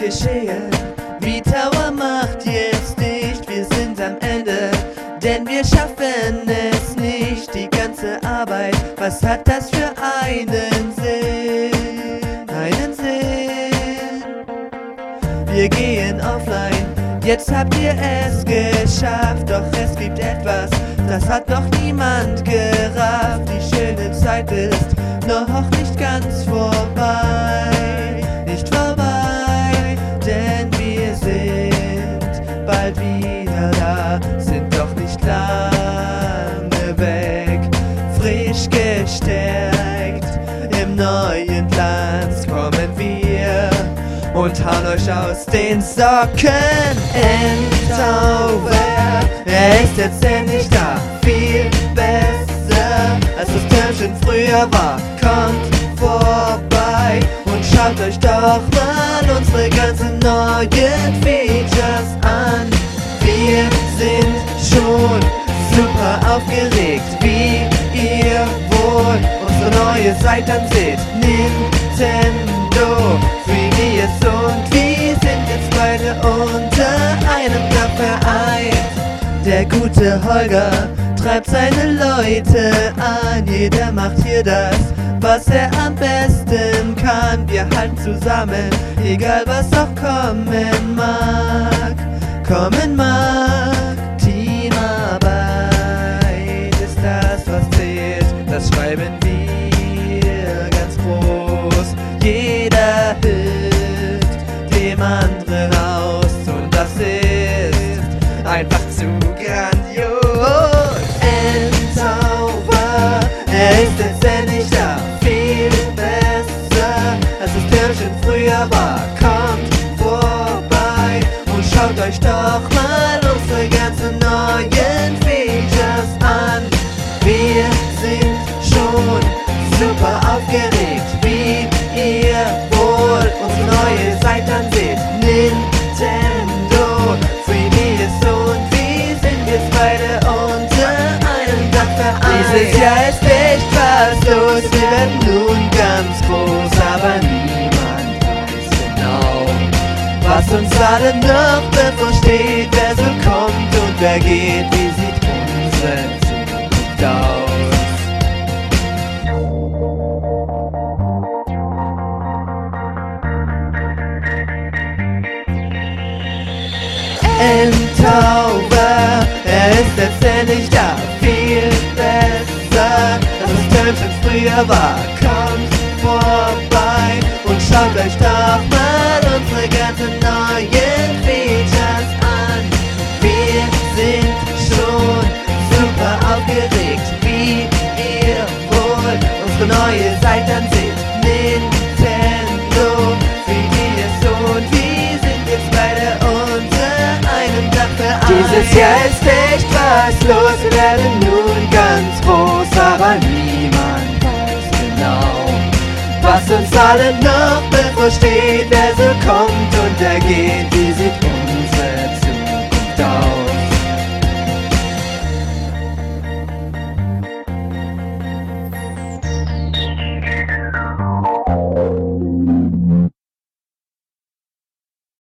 geschehen. Wie Tower macht jetzt nicht, wir sind am Ende, denn wir schaffen es nicht. Die ganze Arbeit, was hat das für einen Sinn? Einen Sinn. Wir gehen offline, jetzt habt ihr es geschafft, doch es gibt etwas, das hat noch niemand gerafft. Die schöne Zeit ist noch nicht Frisch gestärkt im neuen Glanz kommen wir und hauen euch aus den Socken. Endzauber, er ist jetzt endlich da, viel besser als das Törnchen früher war. Kommt vorbei und schaut euch doch mal unsere ganzen neuen Features an. Wir sind schon super aufgeregt, wie ihr wohl unsere neue Seite dann seht. Nintendo, 3DS und wir sind jetzt beide unter einem Dach vereint. Der gute Holger treibt seine Leute an, jeder macht hier das, was er am besten kann. Wir halten zusammen, egal was auch kommen mag, kommen mag. Das Türmchen früher war. Kommt vorbei und schaut euch doch mal unsere ganzen neuen Features an. Wir sind schon super aufgeregt, wie ihr wohl unsere neue Seite dann seht. Nintendo, 3DS und wir sind jetzt beide was uns alle noch bevorsteht. Wer so kommt und wer geht, wie sieht unsere Zukunft aus? Endzauber, er ist jetzt endlich da, viel besser, als das Türmchen früher war. Kommt vorbei und schaut euch doch mal unsere neue Seite dann seht. Nintendo, 3DS und wir sind jetzt beide unter einem Dach vereint. Dieses Jahr ist echt was los, wir werden nun ganz groß, aber niemand weiß genau, was uns alle noch bevorsteht. Wer so kommt und er geht, wie sieht